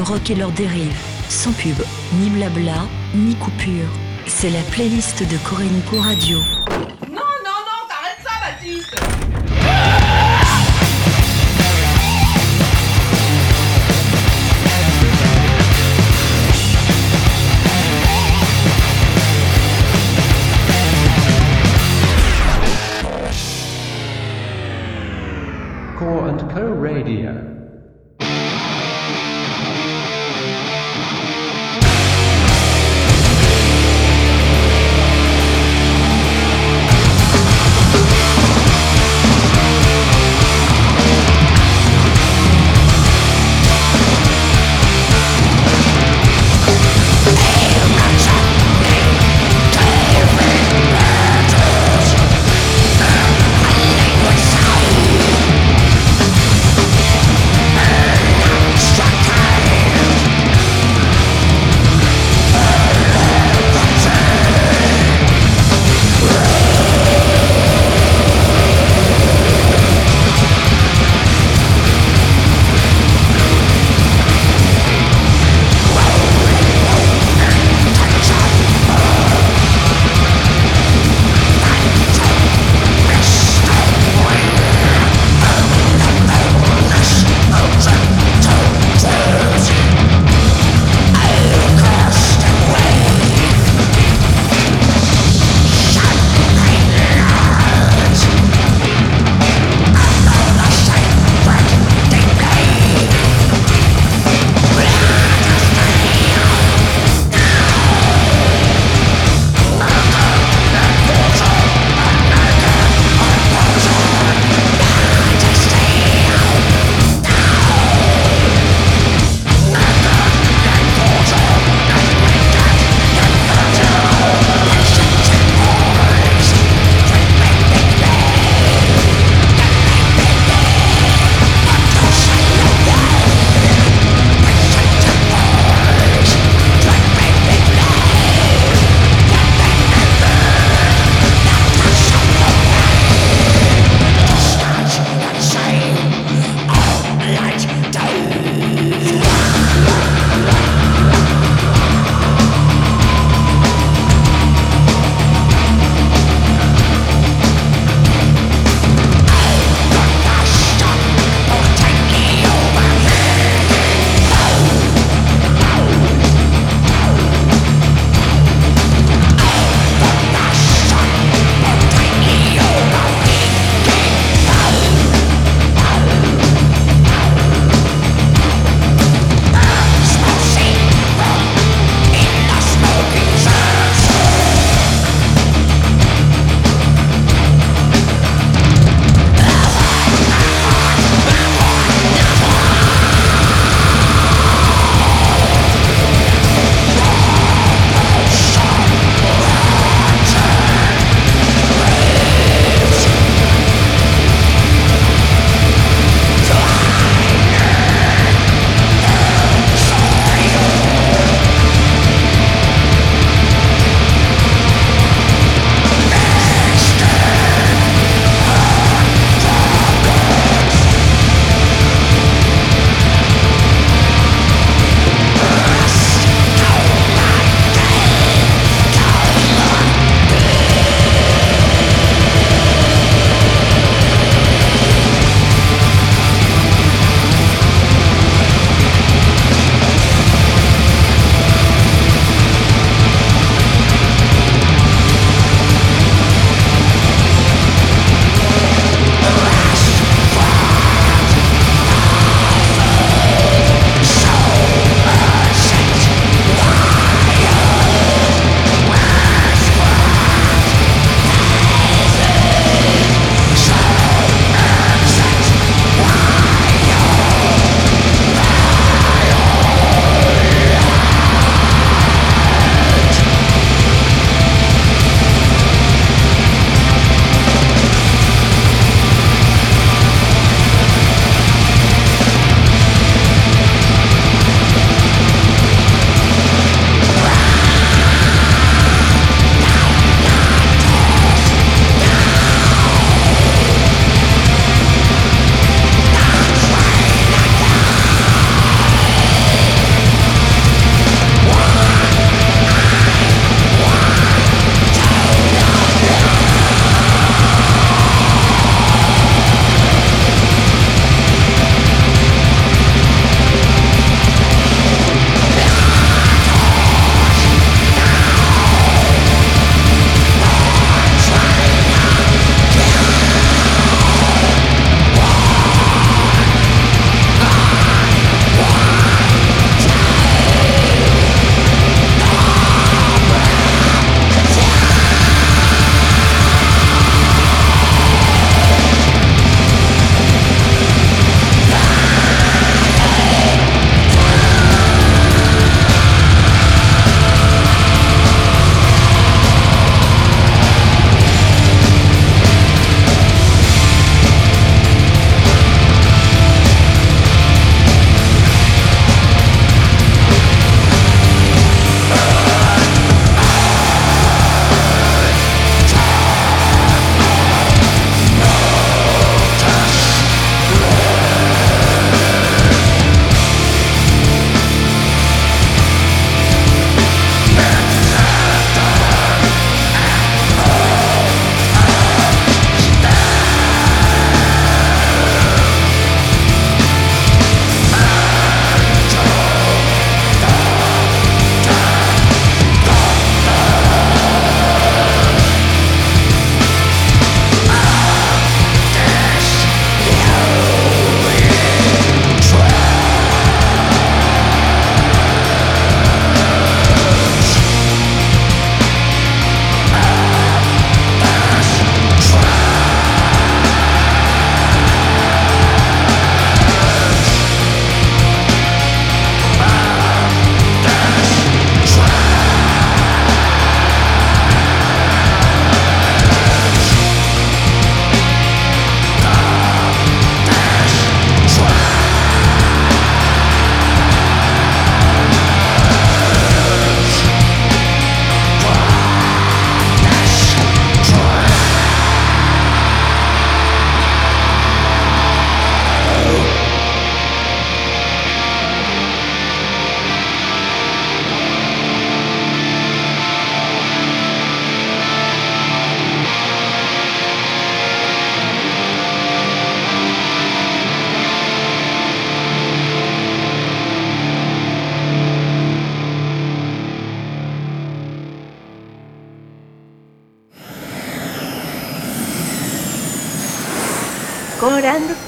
rock et leurs dérives. Sans pub, ni blabla, ni coupure. C'est la playlist de Co Radio.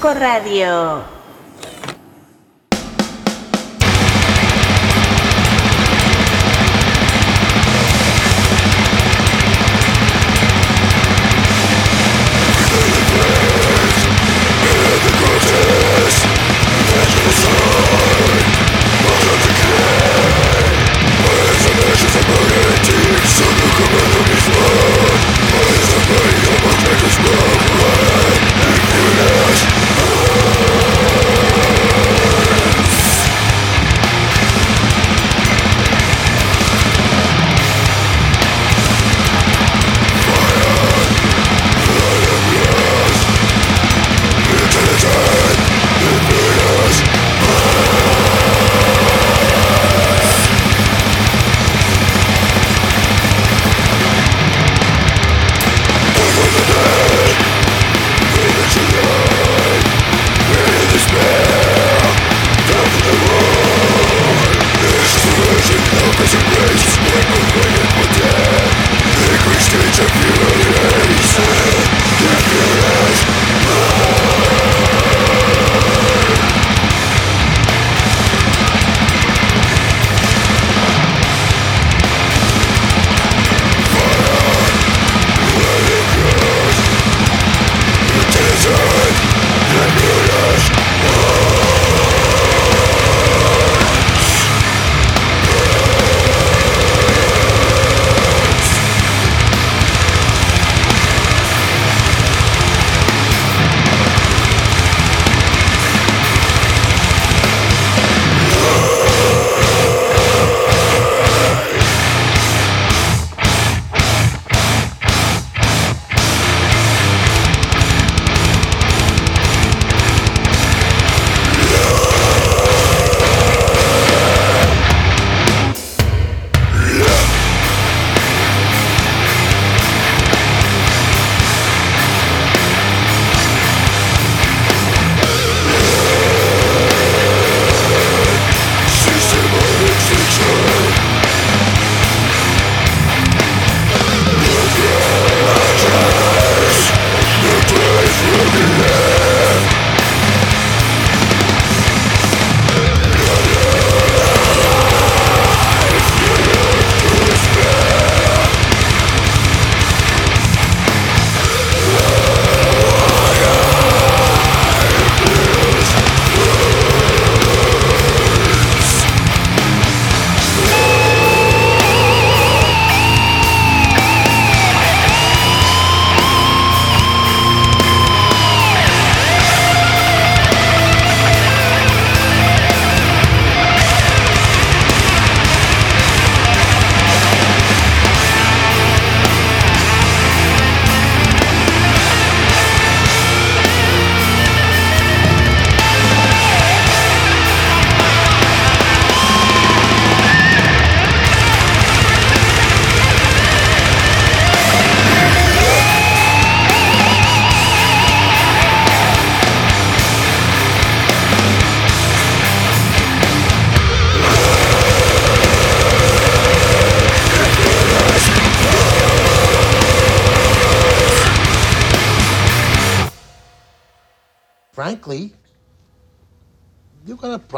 Disco Radio.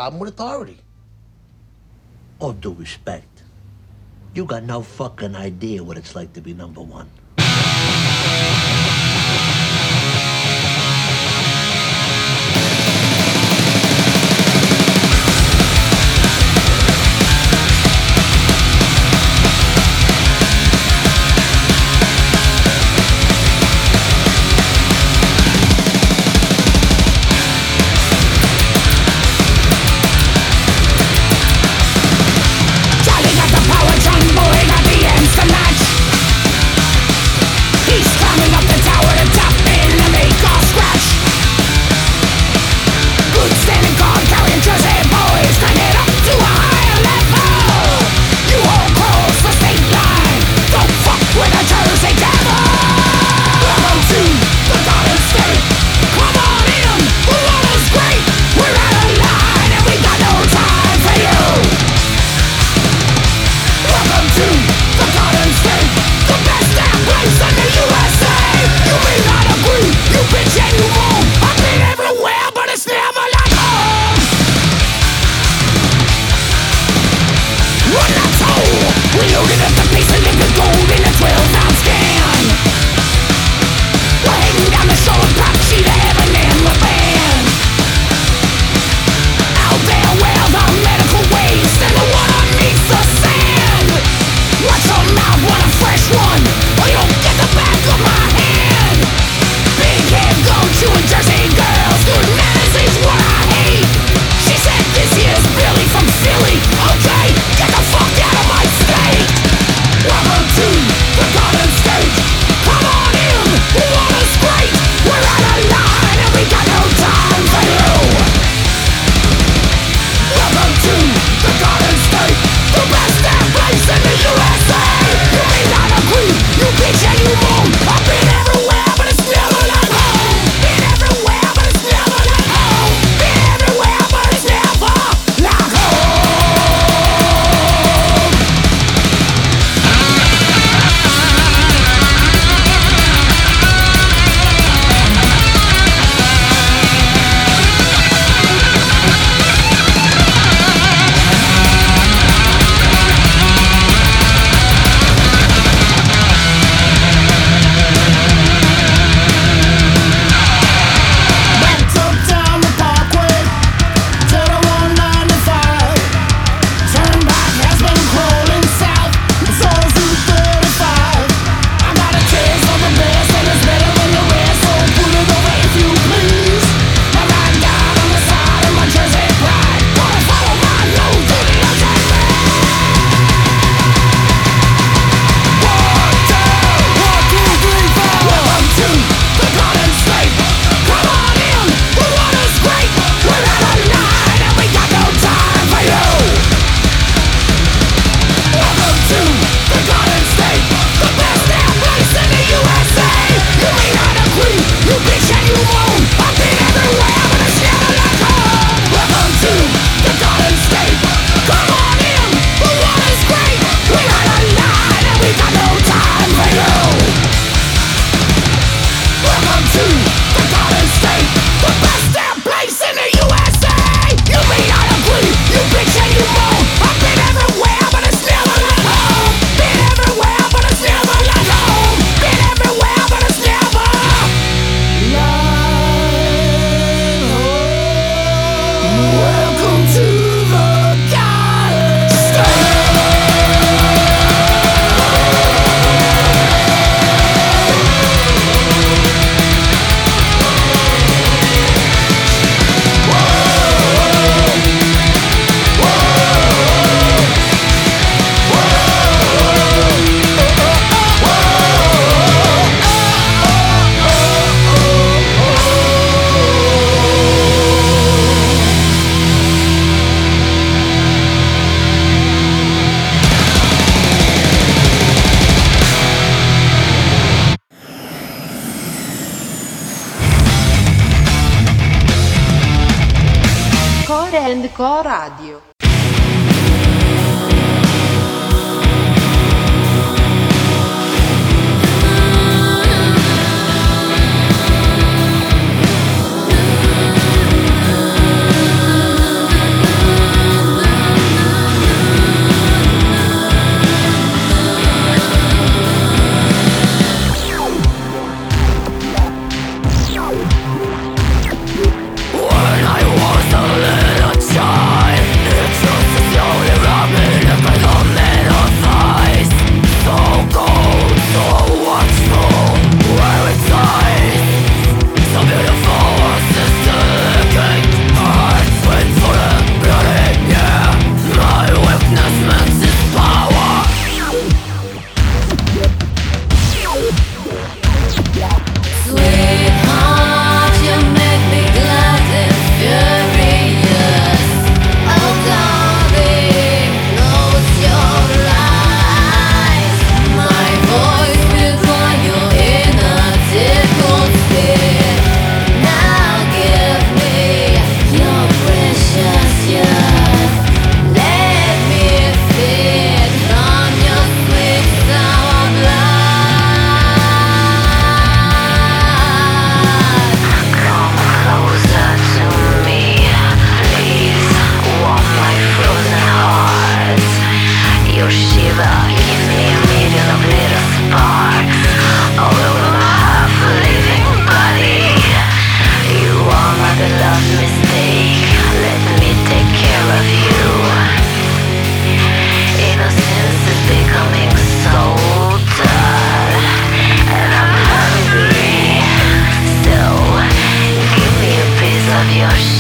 Problem with authority. All due respect, you got no fucking idea what it's like to be number one. two.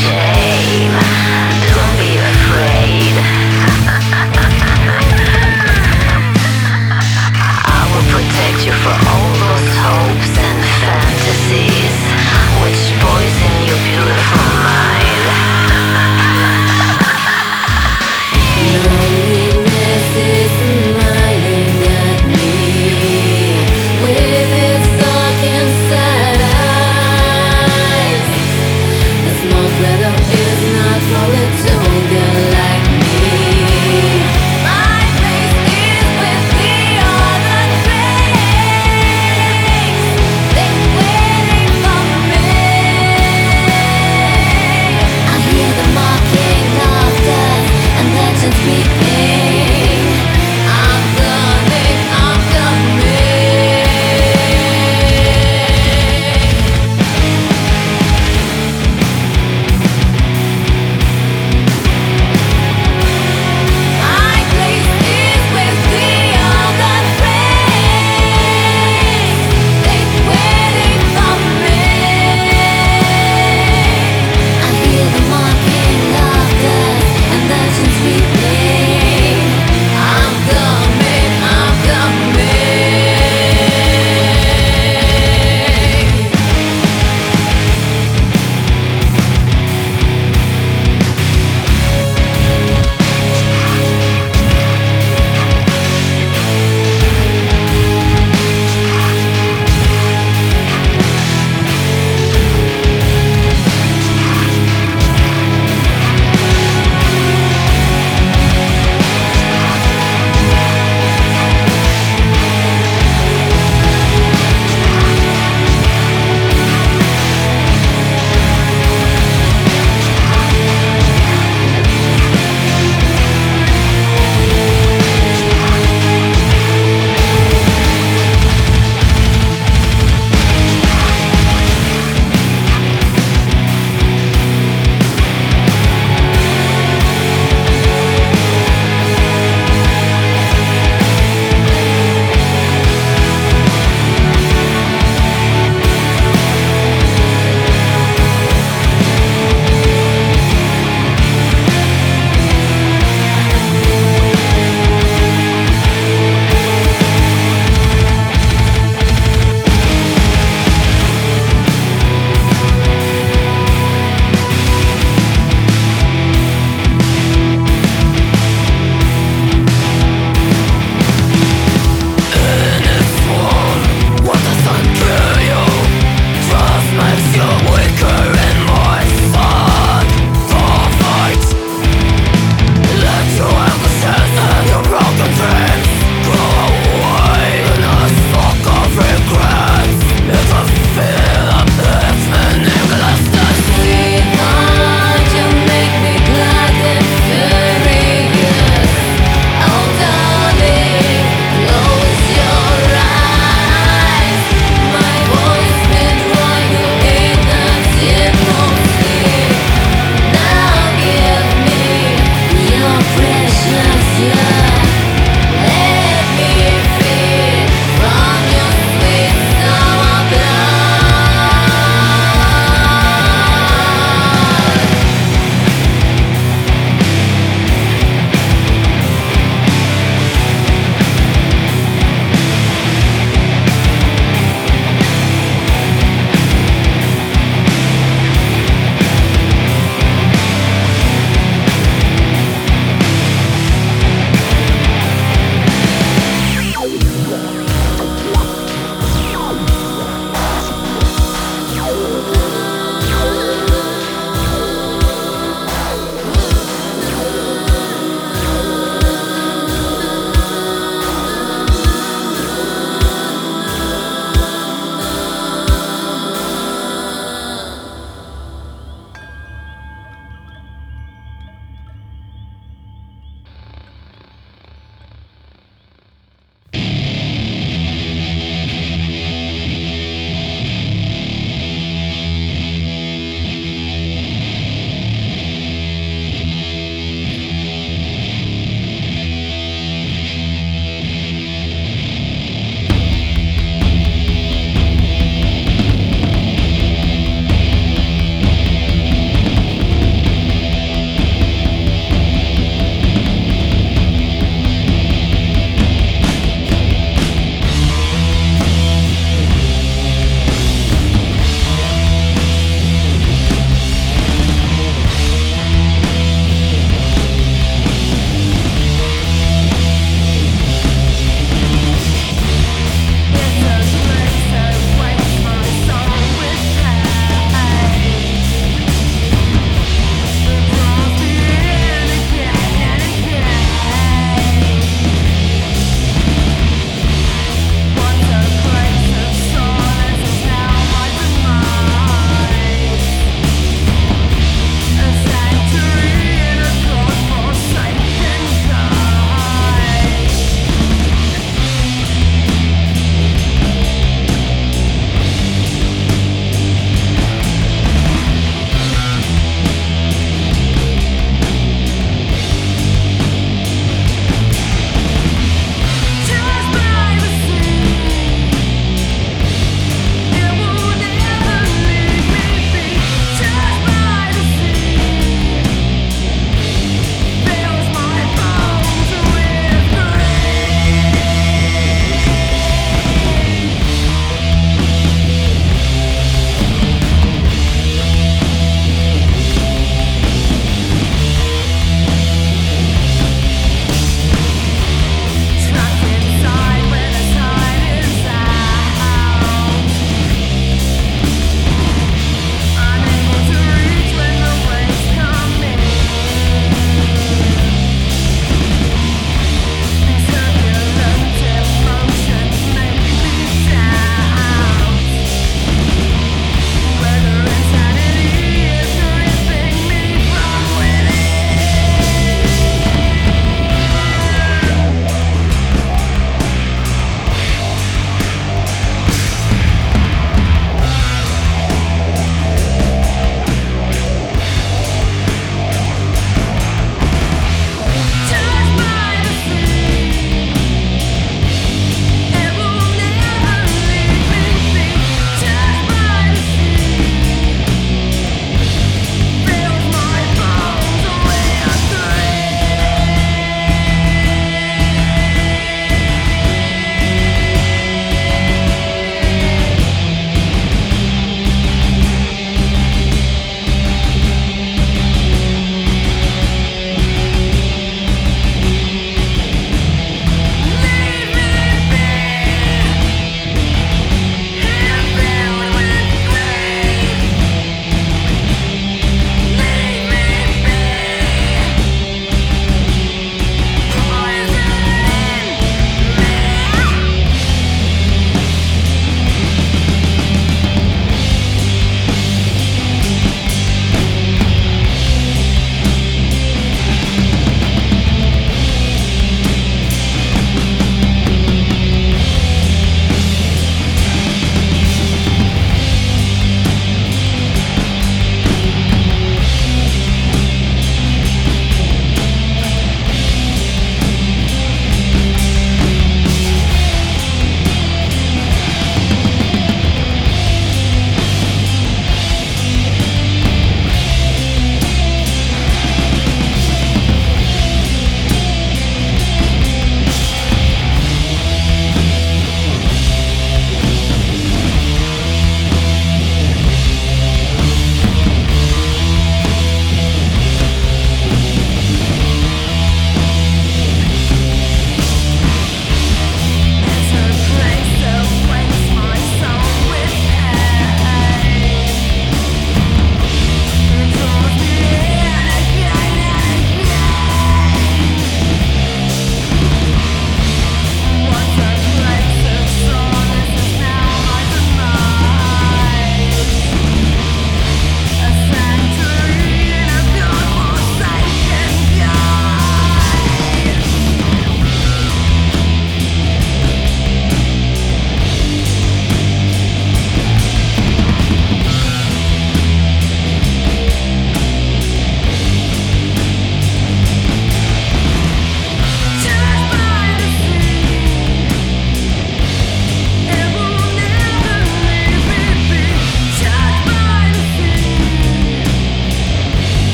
shame.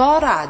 And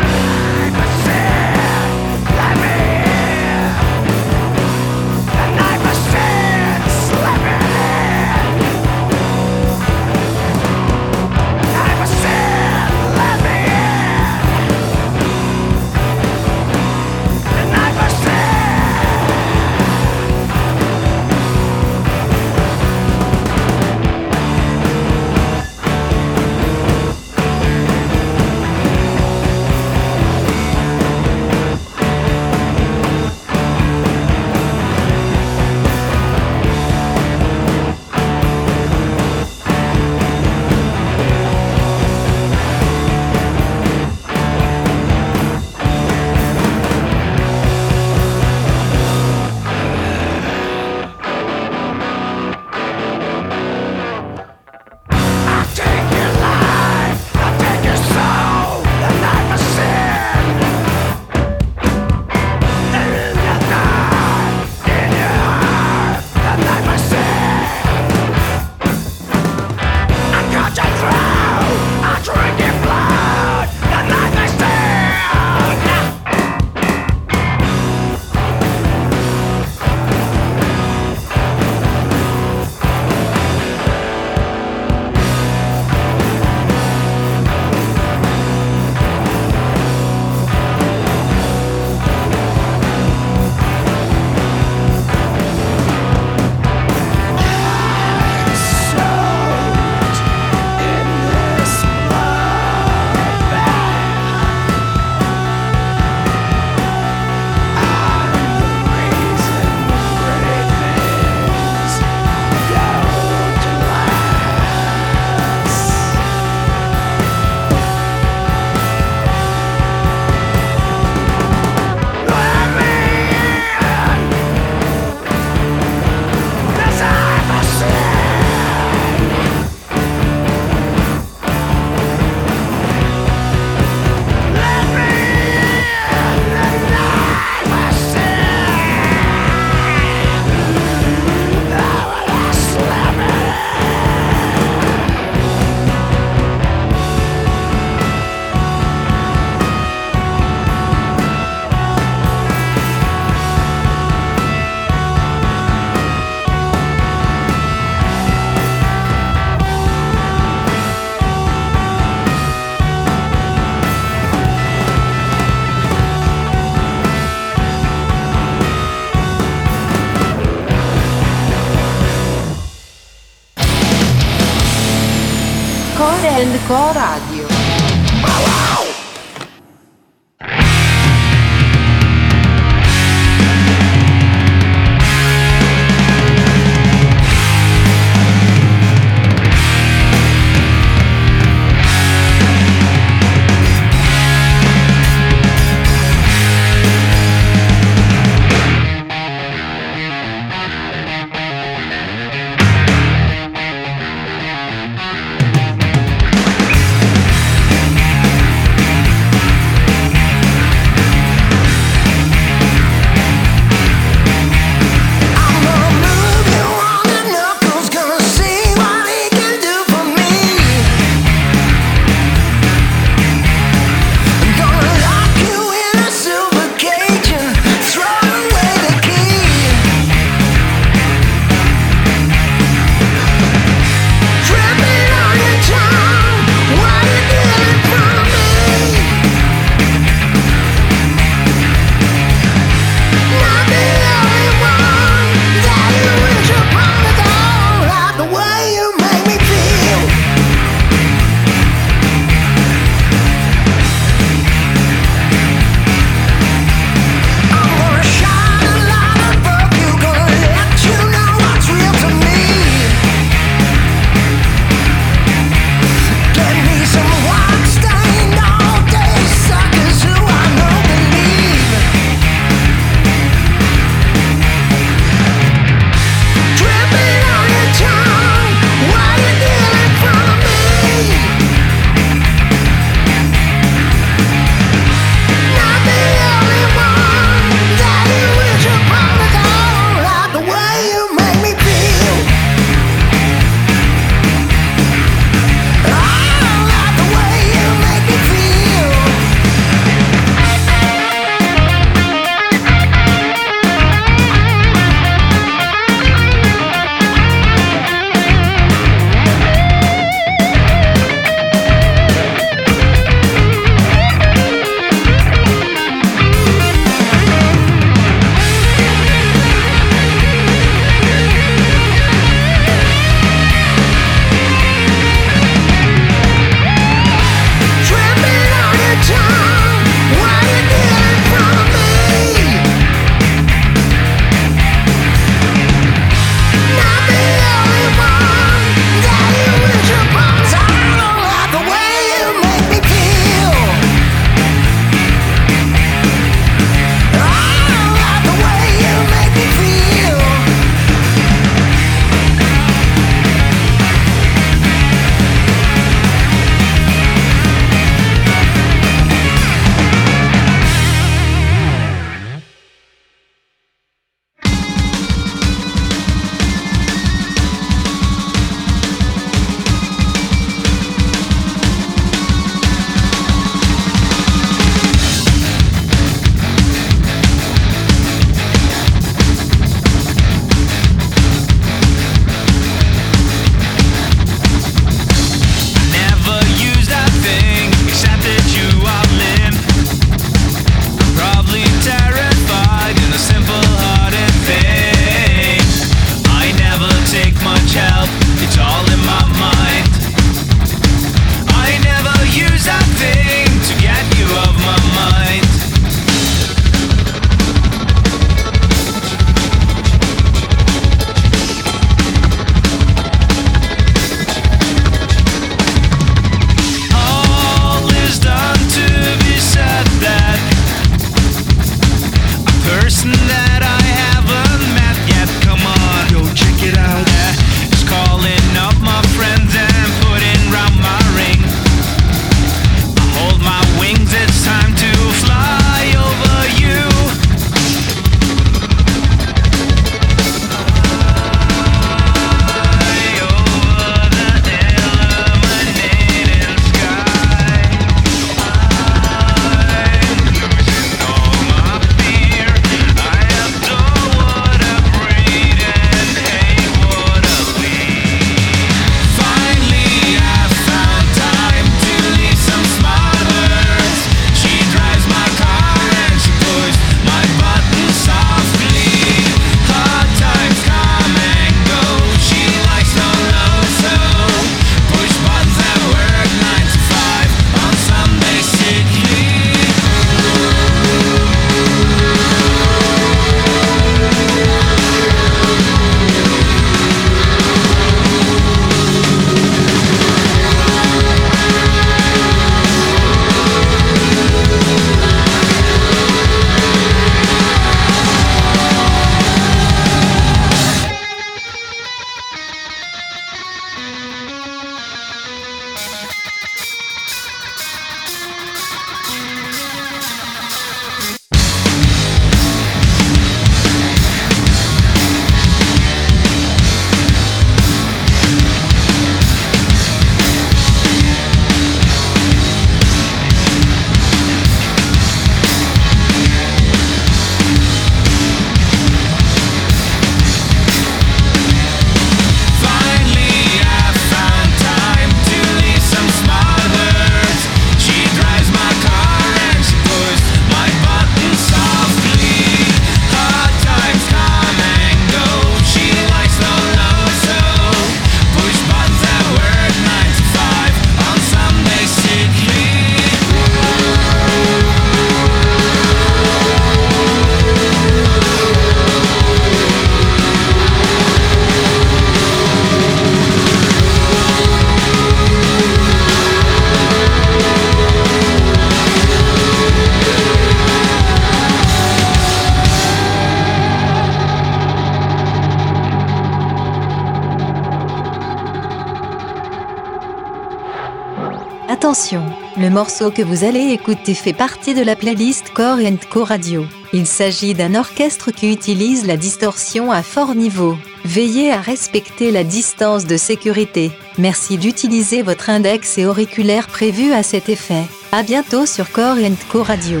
que vous allez écouter fait partie de la playlist Core Co Radio. Il s'agit d'un orchestre qui utilise la distorsion à fort niveau. Veillez à respecter la distance de sécurité. Merci d'utiliser votre index et auriculaire prévus à cet effet. À bientôt sur Core Co Radio.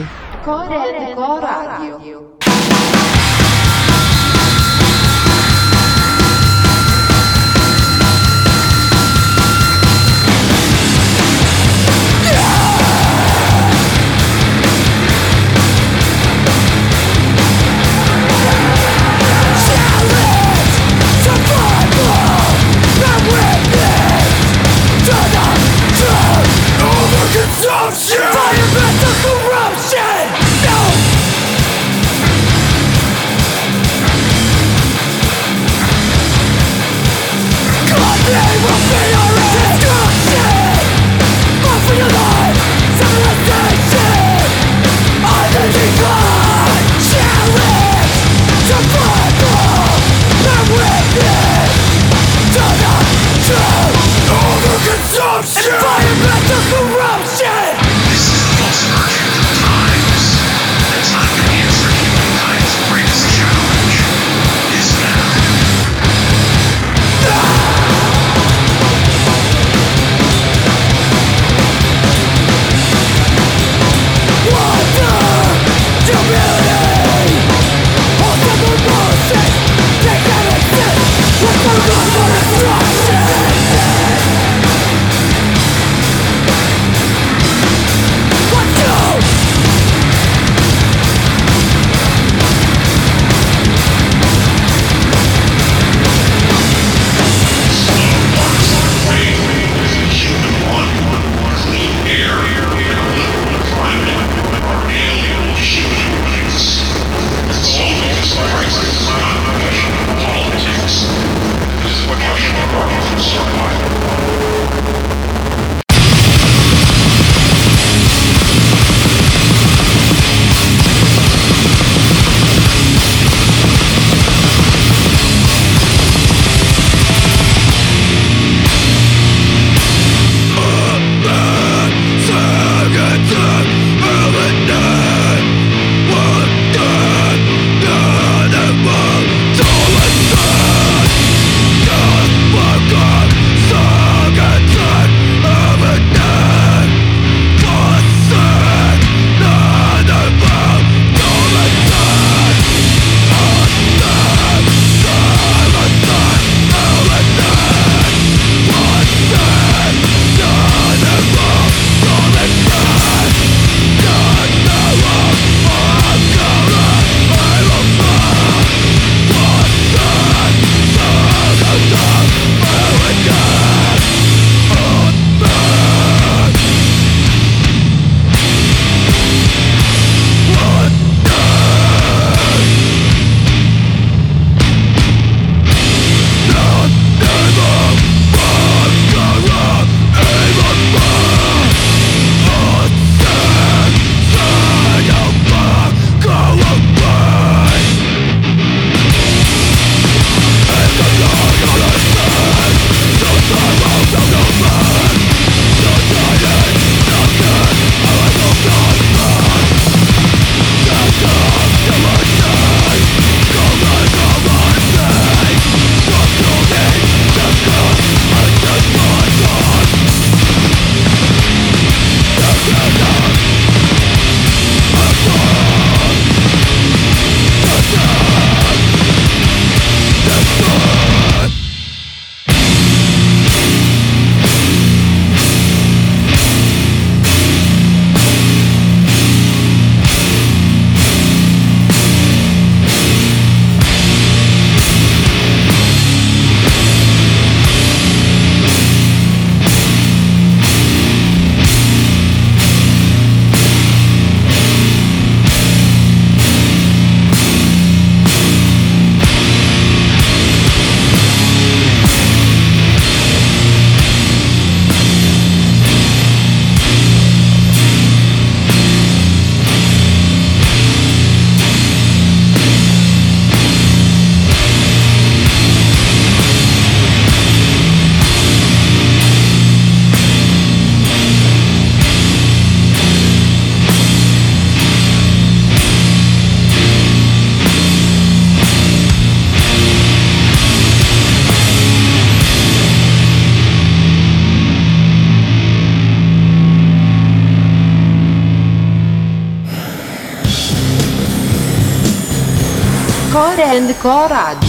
Coragem.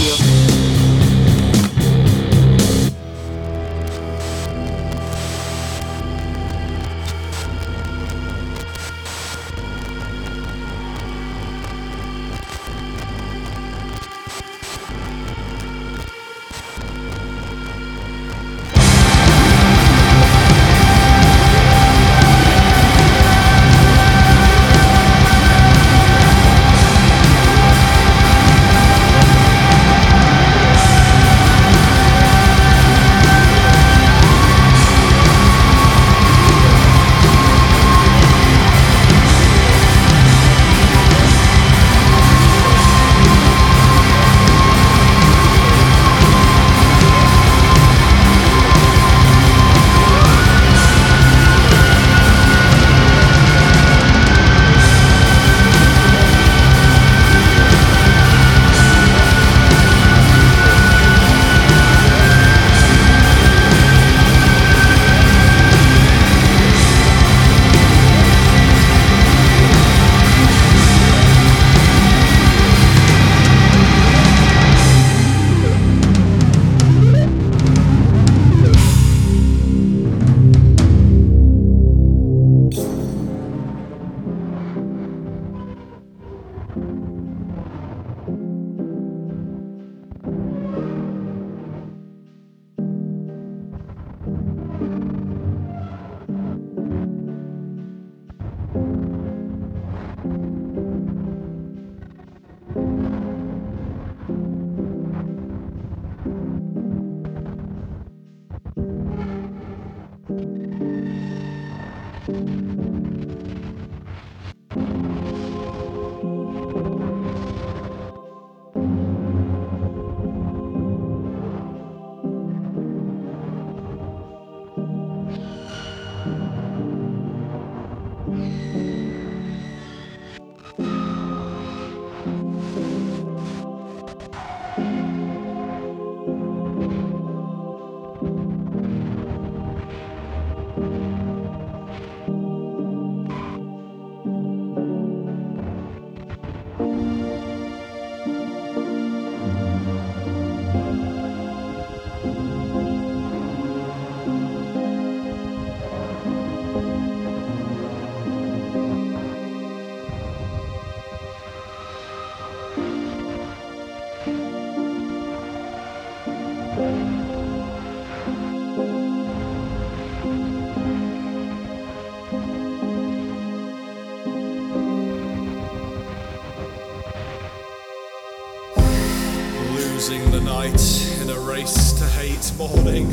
In a race to hate morning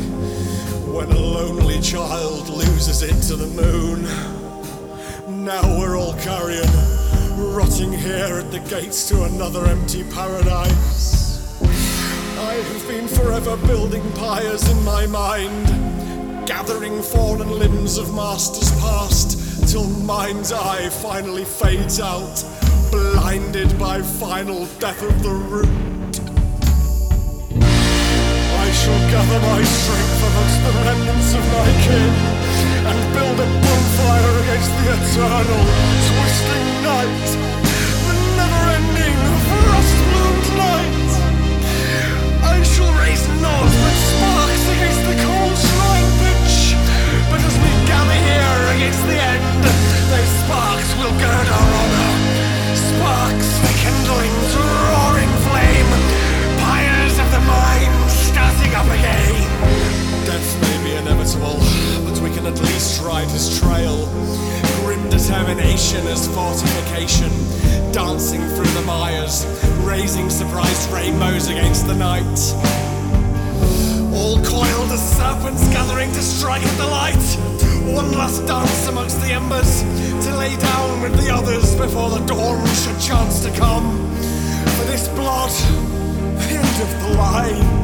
when a lonely child loses it to the moon. Now we're all carrion, rotting here at the gates to another empty paradise. I have been forever building pyres in my mind, gathering fallen limbs of masters past, till mind's eye finally fades out, blinded by final death of the root. Shall gather my strength amongst the remnants of my kin and build a bonfire against the eternal, twisting night, the never-ending, frost-bloomed night. I shall raise northward sparks against the cold shrine pitch, but as we gather here against the end, those sparks will gird our honor. Sparks for kindling's roaring flame, pyres of the mind up again. Death may be inevitable, but we can at least ride his trail. Grim determination as fortification, dancing through the mires, raising surprised rainbows against the night. All coiled as serpents gathering to strike at the light. One last dance amongst the embers to lay down with the others before the dawn should chance to come. For this blood, end of the line.